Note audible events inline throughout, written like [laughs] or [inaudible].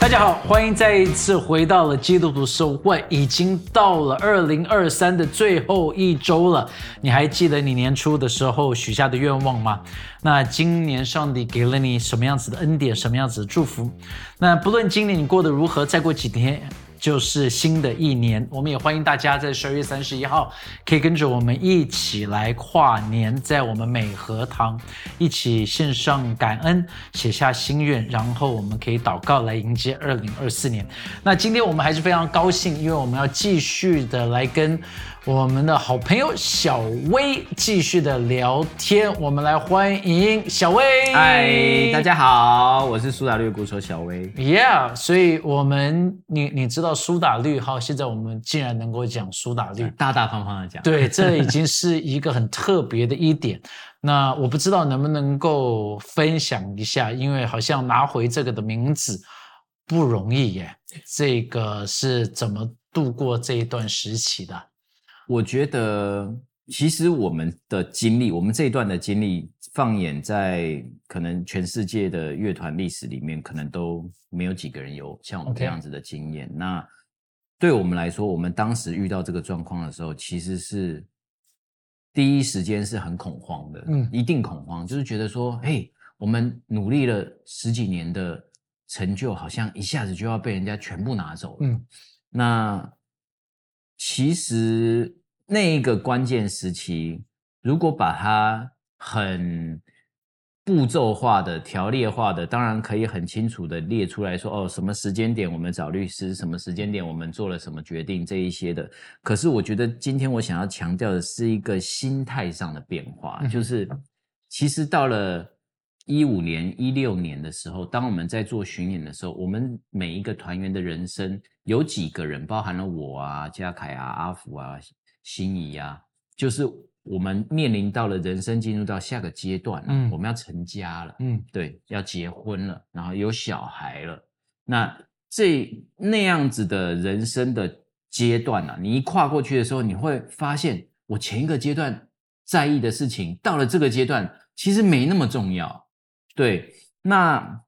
大家好，欢迎再一次回到了基督徒收会，已经到了二零二三的最后一周了。你还记得你年初的时候许下的愿望吗？那今年上帝给了你什么样子的恩典，什么样子的祝福？那不论今年你过得如何，再过几天。就是新的一年，我们也欢迎大家在十二月三十一号可以跟着我们一起来跨年，在我们美和堂一起献上感恩，写下心愿，然后我们可以祷告来迎接二零二四年。那今天我们还是非常高兴，因为我们要继续的来跟。我们的好朋友小薇继续的聊天，我们来欢迎小薇。嗨，大家好，我是苏打绿鼓手小薇。Yeah，所以我们你你知道苏打绿哈，现在我们竟然能够讲苏打绿，大大方方的讲，对，[laughs] 这已经是一个很特别的一点。那我不知道能不能够分享一下，因为好像拿回这个的名字不容易耶。这个是怎么度过这一段时期的？我觉得，其实我们的经历，我们这一段的经历，放眼在可能全世界的乐团历史里面，可能都没有几个人有像我们这样子的经验。那对我们来说，我们当时遇到这个状况的时候，其实是第一时间是很恐慌的，嗯，一定恐慌，就是觉得说，嘿，我们努力了十几年的成就，好像一下子就要被人家全部拿走了，嗯，那其实。那一个关键时期，如果把它很步骤化的、条列化的，当然可以很清楚的列出来说，哦，什么时间点我们找律师，什么时间点我们做了什么决定，这一些的。可是我觉得今天我想要强调的是一个心态上的变化，就是其实到了一五年、一六年的时候，当我们在做巡演的时候，我们每一个团员的人生有几个人，包含了我啊、嘉凯啊、阿福啊。心仪呀，就是我们面临到了人生进入到下个阶段，嗯，我们要成家了，嗯，对，要结婚了，然后有小孩了，那这那样子的人生的阶段呢，你一跨过去的时候，你会发现，我前一个阶段在意的事情，到了这个阶段其实没那么重要，对，那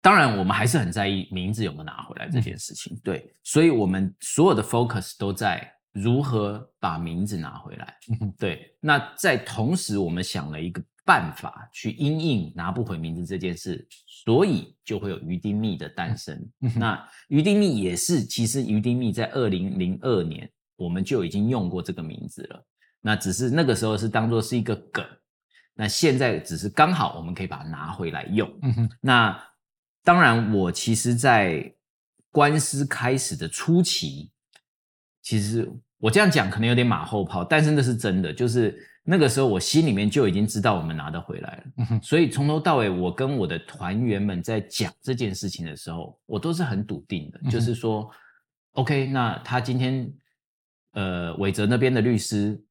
当然我们还是很在意名字有没有拿回来这件事情，对，所以我们所有的 focus 都在。如何把名字拿回来？对，那在同时，我们想了一个办法去因应拿不回名字这件事，所以就会有于丁密的诞生。那于丁密也是，其实于丁密在二零零二年我们就已经用过这个名字了，那只是那个时候是当做是一个梗，那现在只是刚好我们可以把它拿回来用。那当然，我其实，在官司开始的初期，其实。我这样讲可能有点马后炮，但是那是真的，就是那个时候我心里面就已经知道我们拿得回来了，所以从头到尾我跟我的团员们在讲这件事情的时候，我都是很笃定的，就是说，OK，那他今天呃伟泽那边的律师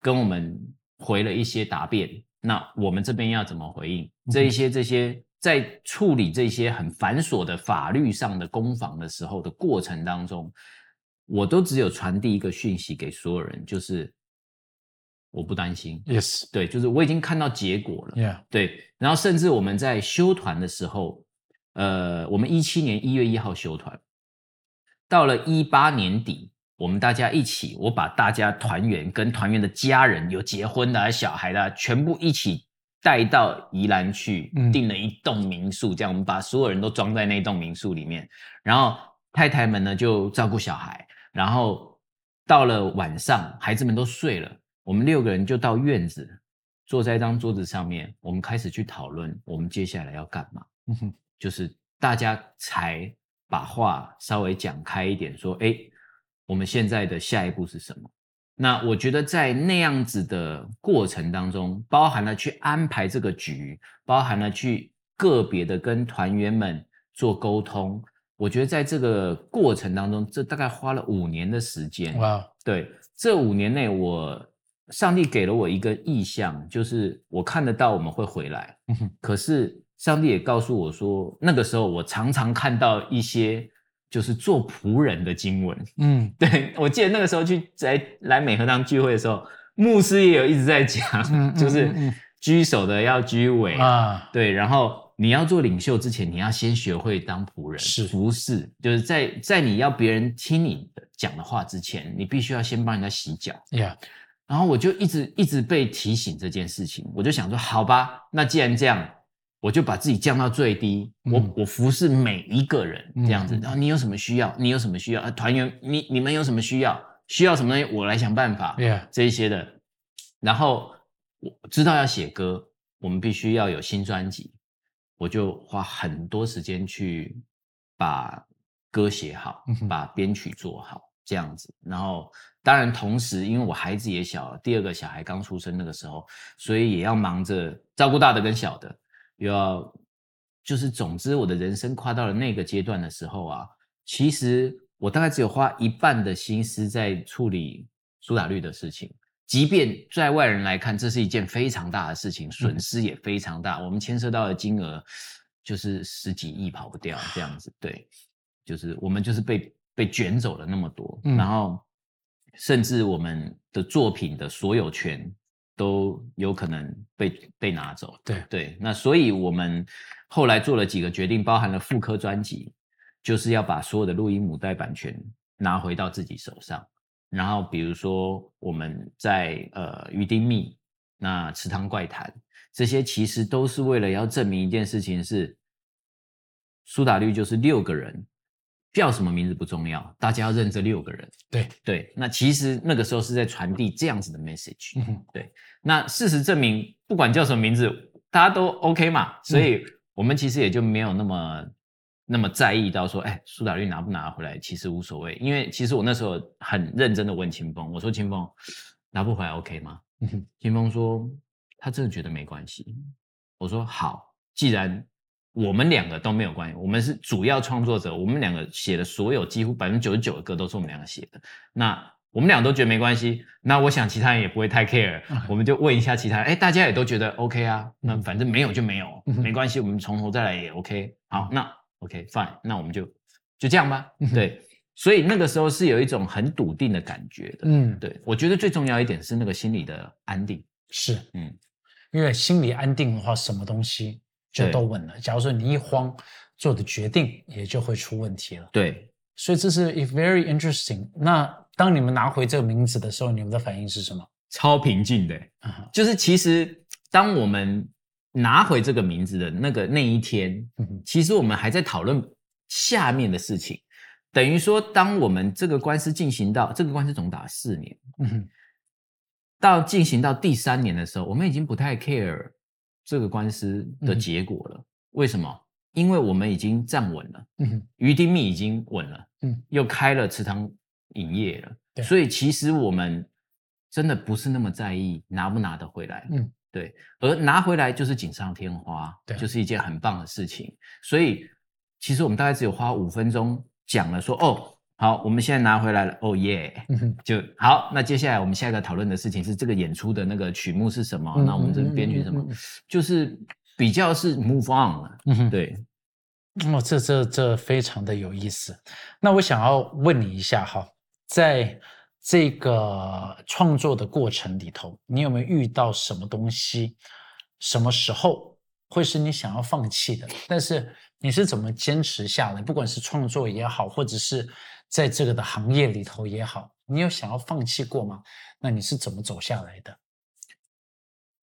跟我们回了一些答辩，那我们这边要怎么回应？这一些这些在处理这些很繁琐的法律上的攻防的时候的过程当中。我都只有传递一个讯息给所有人，就是我不担心。Yes，对，就是我已经看到结果了。Yeah，对。然后甚至我们在修团的时候，呃，我们一七年一月一号修团，到了一八年底，我们大家一起，我把大家团员跟团员的家人，有结婚的、小孩的，全部一起带到宜兰去，订了一栋民宿，这样我们把所有人都装在那栋民宿里面，然后太太们呢就照顾小孩。然后到了晚上，孩子们都睡了，我们六个人就到院子，坐在一张桌子上面，我们开始去讨论我们接下来要干嘛。嗯哼，就是大家才把话稍微讲开一点，说：“哎，我们现在的下一步是什么？”那我觉得在那样子的过程当中，包含了去安排这个局，包含了去个别的跟团员们做沟通。我觉得在这个过程当中，这大概花了五年的时间。哇，对，这五年内，我上帝给了我一个意向，就是我看得到我们会回来。可是上帝也告诉我说，那个时候我常常看到一些就是做仆人的经文。嗯 [laughs] 对我记得那个时候去在来美和堂聚会的时候，牧师也有一直在讲，嗯嗯 [laughs] 就是居首的要居尾，啊，对，然后你要做领袖之前，你要先学会当仆人，是。服侍，就是在在你要别人听你的讲的话之前，你必须要先帮人家洗脚。呀，然后我就一直一直被提醒这件事情，我就想说，好吧，那既然这样，我就把自己降到最低，嗯。我我服侍每一个人这样子。然后你有什么需要，你有什么需要，啊，团员你你们有什么需要，需要什么东西，我来想办法。Yeah 这一些的。然后我知道要写歌，我们必须要有新专辑，我就花很多时间去把歌写好把编曲做好，这样子。然后当然同时，因为我孩子也小，第二个小孩刚出生那个时候，所以也要忙着照顾大的跟小的，又要就是总之我的人生跨到了那个阶段的时候啊，其实我大概只有花一半的心思在处理苏打绿的事情。即便在外人来看，这是一件非常大的事情，损失也非常大。我们牵涉到的金额就是十几亿跑不掉这样子。对，就是我们就是被被卷走了那么多，嗯然后甚至我们的作品的所有权都有可能被被拿走。对对，那所以我们后来做了几个决定，包含了复刻专辑，就是要把所有的录音母带版权拿回到自己手上。然后比如说我们在呃鱼丁密、那池塘怪谈这些，其实都是为了要证明一件事情是，苏打绿就是六个人，叫什么名字不重要，大家要认这六个人。对，对，那其实那个时候是在传递这样子的 message。嗯哼那事实证明，不管叫什么名字，大家都 OK 嘛，所以我们其实也就没有那么那么在意到说，哎，苏打绿拿不拿回来，其实无所谓，因为其实我那时候很认真的问清风，我说清风拿不回来 OK 吗？嗯哼清风说他真的觉得没关系。我说好，既然我们两个都没有关系，我们是主要创作者，我们两个写的所有几乎百分之九十九的歌都是我们两个写的，那我们俩都觉得没关系，那我想其他人也不会太 care，、嗯我们就问一下其他人，哎，大家也都觉得 OK 啊，那嗯反正没有就没有，没关系，我们从头再来也 OK。好，那 OK fine，那我们就就这样吧。嗯对，所以那个时候是有一种很笃定的感觉的。嗯，对，我觉得最重要一点是那个心理的安定。是，嗯，因为心理安定的话，什么东西就都稳了。假如说你一慌，做的决定也就会出问题了。对，所以这是 if very interesting。那当你们拿回这个名字的时候，你们的反应是什么？超平静的。就是其实当我们拿回这个名字的那个那一天，其实我们还在讨论下面的事情。等于说，当我们这个官司进行到这个官司总打四年，嗯，到进行到第三年的时候，我们已经不太 care 这个官司的结果了。为什么？因为我们已经站稳了，余丁密已经稳了，嗯，又开了池塘影业了，所以其实我们真的不是那么在意拿不拿得回来，嗯，对，而拿回来就是锦上添花，对就是一件很棒的事情。所以其实我们大概只有花五分钟讲了说，哦，好，我们现在拿回来了，哦耶，就好。那接下来我们下一个讨论的事情是这个演出的那个曲目是什么？嗯那我们这个编曲是什么？嗯嗯嗯就是比较是 move on 了，对，哦，这这这非常的有意思。那我想要问你一下哈，在这个创作的过程里头，你有没有遇到什么东西，什么时候会是你想要放弃的？但是你是怎么坚持下来？不管是创作也好，或者是在这个的行业里头也好，你有想要放弃过吗？那你是怎么走下来的？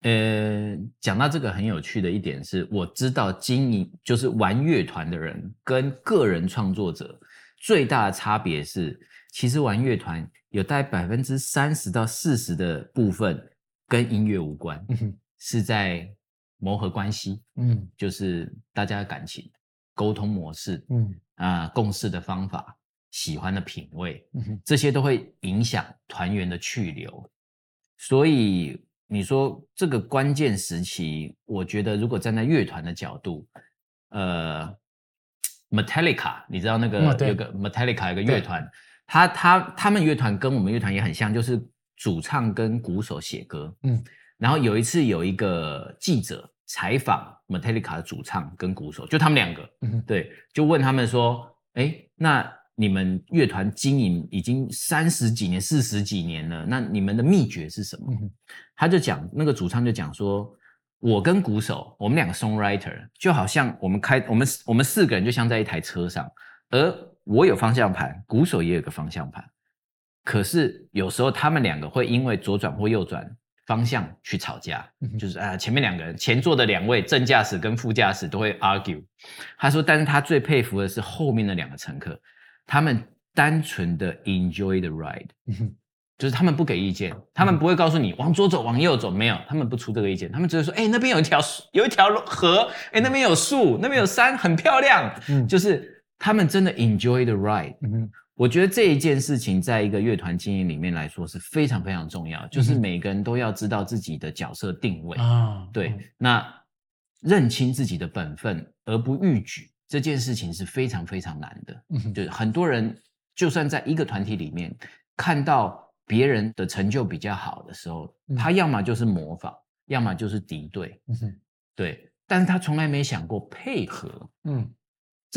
呃，讲到这个很有趣的一点是，我知道经营就是玩乐团的人跟个人创作者最大的差别是，其实玩乐团有大概百分之三十到四十的部分跟音乐无关，嗯，是在磨合关系，嗯。就是大家的感情、沟通模式嗯。啊、共事的方法、喜欢的品味，嗯哼，这些都会影响团员的去留。所以你说这个关键时期，我觉得如果站在乐团的角度，呃，Metallica，你知道那个、有个 Metallica 有个乐团，他他他们乐团跟我们乐团也很像，就是主唱跟鼓手写歌。嗯，然后有一次有一个记者采访 Metallica 的主唱跟鼓手，就他们两个，嗯对，就问他们说，哎，那你们乐团经营已经三十几年、四十几年了，那你们的秘诀是什么？嗯他就讲，那个主唱就讲说，我跟鼓手，我们两个 songwriter 就好像我们开我们我们四个人就像在一台车上，而我有方向盘，鼓手也有个方向盘，可是有时候他们两个会因为左转或右转方向去吵架，嗯就是啊前面两个人前座的两位正驾驶跟副驾驶都会 argue。他说，但是他最佩服的是后面的两个乘客，他们单纯的 enjoy the ride。嗯就是他们不给意见，他们不会告诉你往左走、往右走，没有，他们不出这个意见，他们只是说，哎、那边有一条树有一条河，哎、那边有树，那边有山，很漂亮。嗯就是他们真的 enjoy the ride。嗯哼。我觉得这一件事情，在一个乐团经营里面来说是非常非常重要，就是每个人都要知道自己的角色定位。啊，对嗯，那认清自己的本分而不逾矩，这件事情是非常非常难的。嗯哼。就是很多人就算在一个团体里面看到别人的成就比较好的时候，嗯。他要么就是模仿，要么就是敌对，嗯哼。对，但是他从来没想过配合，嗯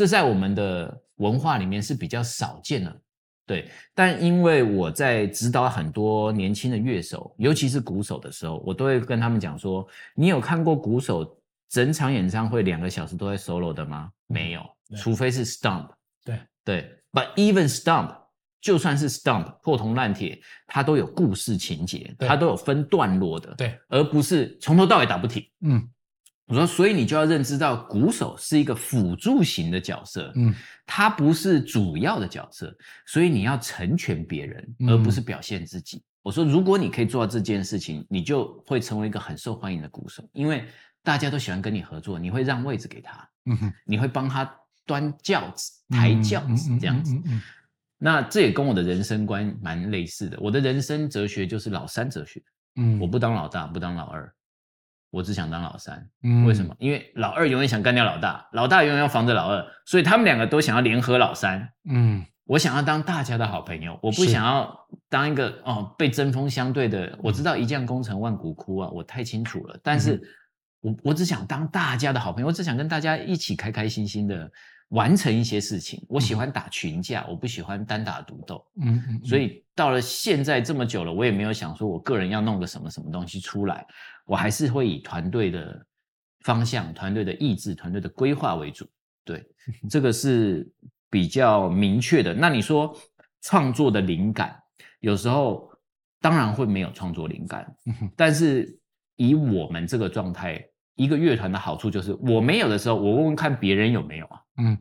这在我们的文化里面是比较少见的。对，但因为我在指导很多年轻的乐手，尤其是鼓手的时候，我都会跟他们讲说：你有看过鼓手整场演唱会两个小时都在 solo 的吗？没有，除非是 stump。对对，but even stump，就算是 stump 破铜烂铁，它都有故事情节，它都有分段落的，对，而不是从头到尾打不停。嗯我说，所以你就要认知到，鼓手是一个辅助型的角色，嗯他不是主要的角色，所以你要成全别人，嗯而不是表现自己。我说，如果你可以做到这件事情，你就会成为一个很受欢迎的鼓手，因为大家都喜欢跟你合作，你会让位置给他，嗯哼，你会帮他端轿子、抬轿子这样子。那这也跟我的人生观蛮类似的。我的人生哲学就是老三哲学，嗯我不当老大，不当老二，我只想当老三。嗯为什么？？因为老二永远想干掉老大，老大永远要防着老二，所以他们两个都想要联合老三。嗯我想要当大家的好朋友，我不想要当一个哦被针锋相对的。我知道一将功成万骨枯啊，我太清楚了。但是嗯我我只想当大家的好朋友，我只想跟大家一起开开心心的完成一些事情。我喜欢打群架，我不喜欢单打独斗。嗯嗯，所以到了现在这么久了，我也没有想说我个人要弄个什么什么东西出来，我还是会以团队的方向、团队的意志、团队的规划为主。对，[laughs] 这个是比较明确的。那你说创作的灵感，有时候当然会没有创作灵感，但是以我们这个状态，一个乐团的好处就是我没有的时候，我问问看别人有没有啊。嗯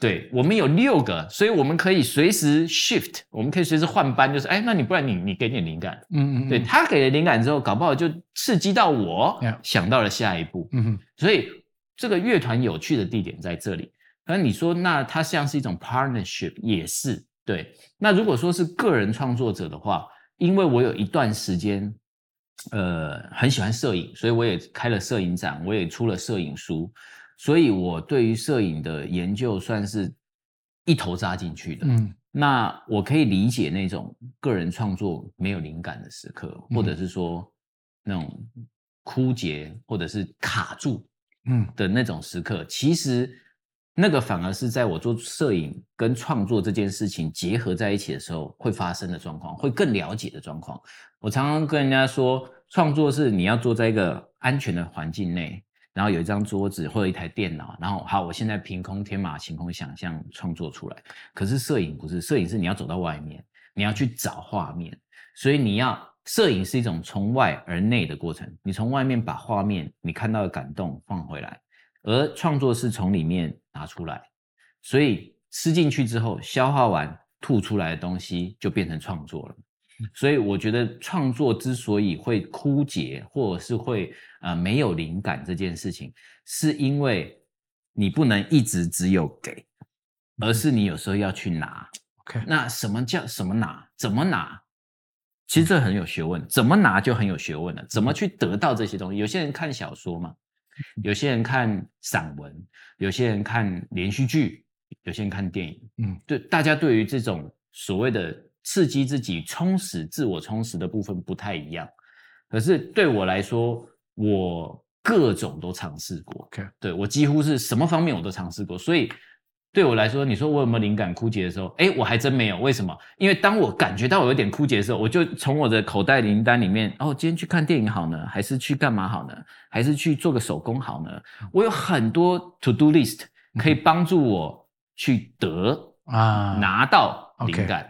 对，我们有六个，所以我们可以随时 shift，我们可以随时换班，就是哎，那你不然你你给点灵感，嗯嗯，对他给了灵感之后，搞不好就刺激到我想到了下一步，嗯哼所以这个乐团有趣的地点在这里。那你说，那它像是一种 partnership，也是对。那如果说是个人创作者的话，因为我有一段时间，呃，很喜欢摄影，所以我也开了摄影展，我也出了摄影书，所以我对于摄影的研究算是一头扎进去的。嗯那我可以理解那种个人创作没有灵感的时刻，嗯或者是说那种枯竭或者是卡住嗯的那种时刻，其实那个反而是在我做摄影跟创作这件事情结合在一起的时候会发生的状况，会更了解的状况。我常常跟人家说，创作是你要坐在一个安全的环境内，然后有一张桌子或者一台电脑，然后好，我现在凭空天马行空想象创作出来。可是摄影不是，摄影是你要走到外面，你要去找画面，所以你要摄影是一种从外而内的过程。你从外面把画面你看到的感动放回来，而创作是从里面拿出来，所以吃进去之后消化完吐出来的东西就变成创作了。所以我觉得创作之所以会枯竭，或者是会呃没有灵感这件事情，是因为你不能一直只有给，而是你有时候要去拿。，OK，那什么叫什么拿？怎么拿？其实这很有学问，怎么拿就很有学问了。怎么去得到这些东西？有些人看小说嘛，有些人看散文，有些人看连续剧，有些人看电影。嗯对，大家对于这种所谓的刺激自己、充实自我、充实的部分不太一样。可是对我来说，我各种都尝试过。OK 对我几乎是什么方面我都尝试过，所以对我来说，你说我有没有灵感枯竭的时候？哎，我还真没有。为什么？因为当我感觉到我有点枯竭的时候，我就从我的口袋名单里面，哦，今天去看电影好呢，还是去干嘛好呢？还是去做个手工好呢？我有很多 to do list 可以帮助我去得啊，拿到灵感。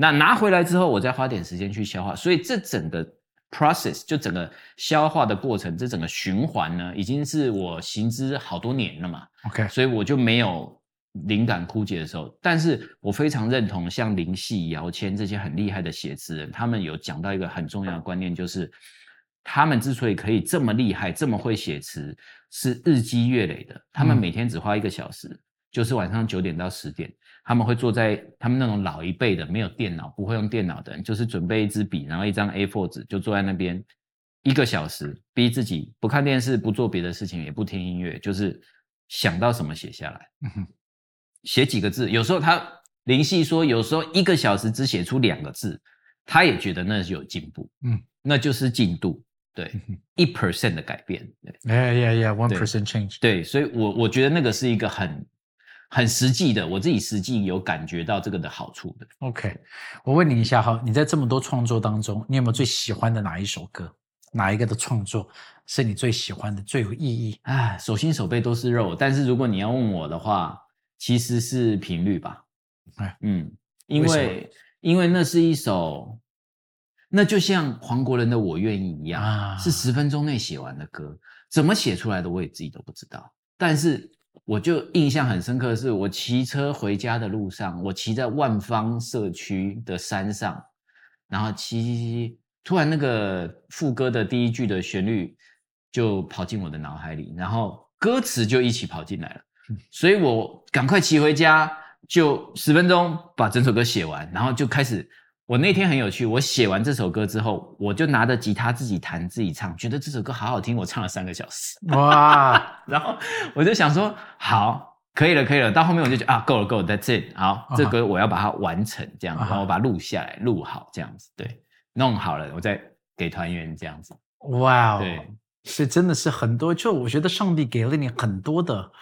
那拿回来之后，我再花点时间去消化。所以这整个 process 就整个消化的过程，这整个循环呢，已经是我行之好多年了嘛。OK 所以我就没有灵感枯竭的时候。但是我非常认同像林夕、姚谦这些很厉害的写词人，他们有讲到一个很重要的观念，就是他们之所以可以这么厉害、这么会写词，是日积月累的。他们嗯每天只花一个小时，就是晚上九点到十点，他们会坐在他们那种老一辈的没有电脑、不会用电脑的人，就是准备一支笔，然后一张 A4 纸，就坐在那边一个小时，逼自己不看电视、不做别的事情，也不听音乐，就是想到什么写下来。写几个字，有时候他林夕说，有时候一个小时只写出两个字，他也觉得那是有进步，嗯，那就是进度，对一 percent 的改变，对。Yeah yeah yeah one percent change 对，所以我我觉得那个是一个很很实际的，我自己实际有感觉到这个的好处的。OK，我问你一下哈，你在这么多创作当中，你有没有最喜欢的哪一首歌？哪一个的创作是你最喜欢的、最有意义？啊，手心手背都是肉，但是如果你要问我的话，其实是频率吧哎。嗯，因为为因为那是一首，那就像黄国仁的《我愿意》一样，啊是十分钟内写完的歌，怎么写出来的我也自己都不知道。但是我就印象很深刻的是，我骑车回家的路上，我骑在万方社区的山上，然后骑骑骑骑，突然那个副歌的第一句的旋律就跑进我的脑海里，然后歌词就一起跑进来了，所以我赶快骑回家，就十分钟把整首歌写完，然后就开始。我那天很有趣，我写完这首歌之后，我就拿着吉他自己弹自己唱，觉得这首歌好好听，我唱了三个小时。哇，[laughs] 然后我就想说，好，可以了，可以了。到后面我就觉得啊，够了，够了，That's it。好，这歌我要把它完成，这样然后我把它录下来，录好，这样子，对，弄好了，我再给团员这样子。哇哦，对，所以真的是很多，就我觉得上帝给了你很多的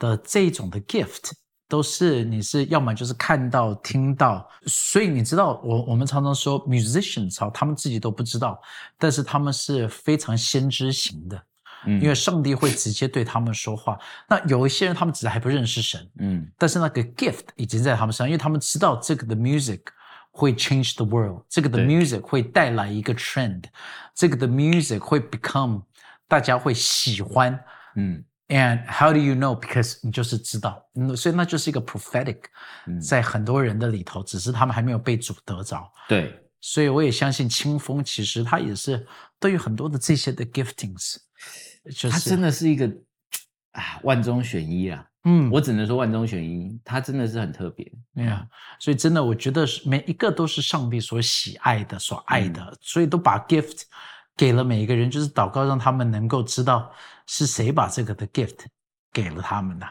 的这种的 gift，都是你是要么就是看到、听到，所以你知道，我我们常常说 musicians 啊，他们自己都不知道，但是他们是非常先知型的，嗯因为上帝会直接对他们说话。那有一些人他们只是还不认识神，嗯但是那个 gift 已经在他们身上，因为他们知道这个的 music 会 change the world，这个的 music 会带来一个 trend，这个的 music 会 become 大家会喜欢。嗯 And how do you know? Because 你就是知道，嗯所以那就是一个 prophetic，嗯，在很多人的里头，只是他们还没有被主得着。对，所以我也相信清风其实他也是都有很多的这些的 giftings，就是他真的是一个啊万中选一啦。嗯我只能说万中选一，他真的是很特别。对呀，所以真的，我觉得是每一个都是上帝所喜爱的、所爱的，所以都把 gift 给了每一个人，就是祷告让他们能够知道是谁把这个的 gift 给了他们的，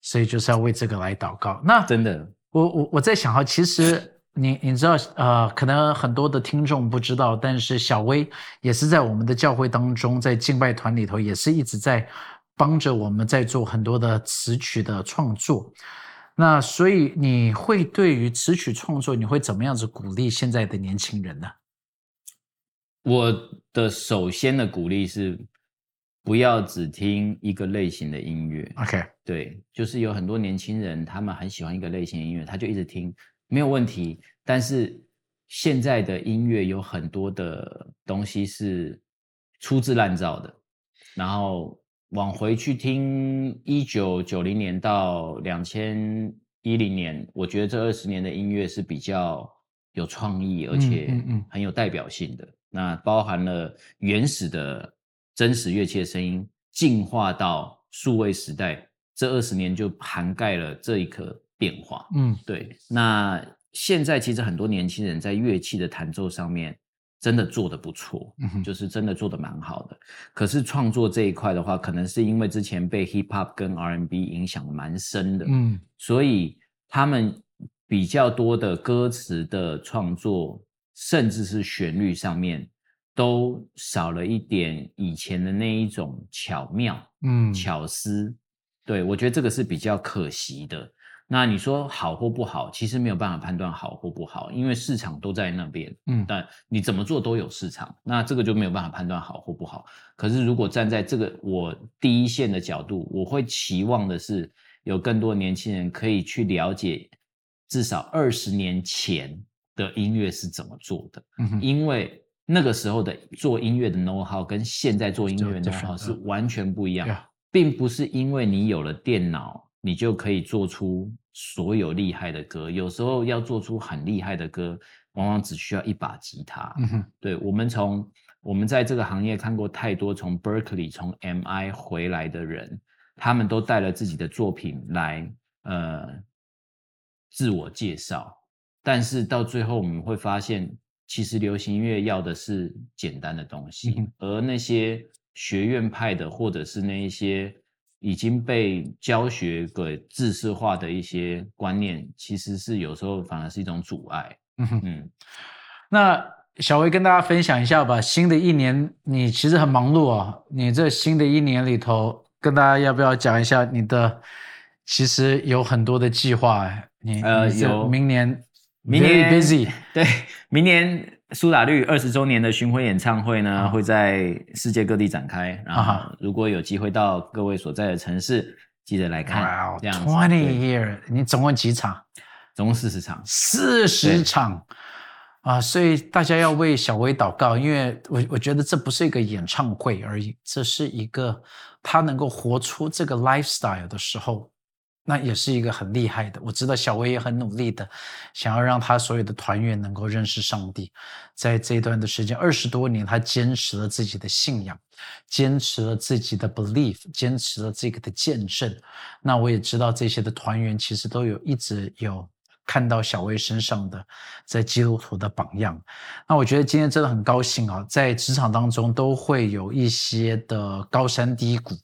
所以就是要为这个来祷告。那真的，我我我在想哈，其实你你知道呃，可能很多的听众不知道，但是小薇也是在我们的教会当中，在敬拜团里头也是一直在帮着我们在做很多的词曲的创作。那所以你会对于词曲创作，你会怎么样子鼓励现在的年轻人呢我的首先的鼓励是，不要只听一个类型的音乐。？OK，对，就是有很多年轻人，他们很喜欢一个类型的音乐，他就一直听，没有问题。但是现在的音乐有很多的东西是粗制滥造的，然后往回去听一九九零年到两千一零年，我觉得这二十年的音乐是比较有创意，而且很有代表性的。那包含了原始的真实乐器的声音，进化到数位时代，这二十年就涵盖了这一颗变化。嗯对，那现在其实很多年轻人在乐器的弹奏上面真的做得不错，嗯哼就是真的做得蛮好的。可是创作这一块的话，可能是因为之前被 hip hop 跟 R&B 影响蛮深的，嗯所以他们比较多的歌词的创作，甚至是旋律上面，都少了一点以前的那一种巧妙、嗯，巧思。对我觉得这个是比较可惜的。那你说好或不好，其实没有办法判断好或不好，因为市场都在那边。嗯但你怎么做都有市场，那这个就没有办法判断好或不好。可是如果站在这个我第一线的角度，我会期望的是有更多年轻人可以去了解至少二十年前的音乐是怎么做的，因为那个时候的做音乐的 know how 跟现在做音乐的 know how 是完全不一样并不是因为你有了电脑，你就可以做出所有厉害的歌。有时候要做出很厉害的歌，往往只需要一把吉他。对我们从我们在这个行业看过太多从 Berkeley 从 MI 回来的人，他们都带了自己的作品来呃自我介绍，但是到最后我们会发现，其实流行音乐要的是简单的东西，嗯而那些学院派的或者是那一些已经被教学给制式化的一些观念，其实是有时候反而是一种阻碍。[laughs] 嗯。那小薇跟大家分享一下吧。新的一年，你其实很忙碌啊。你这新的一年里头，跟大家要不要讲一下你的？其实有很多的计划哎。你呃你有明年明年 busy，[laughs] 对，明年苏打绿二十周年的巡回演唱会呢，啊会在世界各地展开。然后啊，如果有机会到各位所在的城市，记得来看。哇，twenty year，你总共几场？总共四十场。四十场啊！所以大家要为小薇祷告，因为我我觉得这不是一个演唱会而已，这是一个他能够活出这个 lifestyle 的时候，那也是一个很厉害的。我知道小薇也很努力的，想要让他所有的团员能够认识上帝。在这一段的时间，二十多年，他坚持了自己的信仰，坚持了自己的 belief，坚持了这个的见证。那我也知道这些的团员其实都有一直有看到小薇身上的在基督徒的榜样。那我觉得今天真的很高兴啊，在职场当中都会有一些的高山低谷，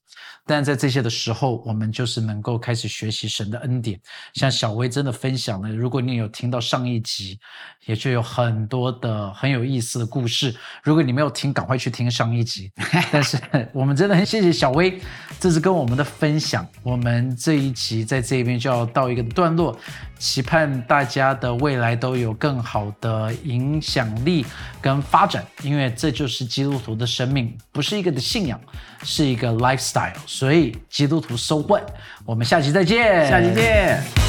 但在这些的时候，我们就是能够开始学习神的恩典。像小薇真的分享了，如果你有听到上一集，也就有很多的很有意思的故事。如果你没有听，赶快去听上一集。[laughs] 但是我们真的很谢谢小薇，这是跟我们的分享。我们这一集在这边就要到一个段落，期盼大家的未来都有更好的影响力跟发展，因为这就是基督徒的生命，不是一个的信仰，是一个 lifestyle。所以基督徒收获我们下期再见，下期见。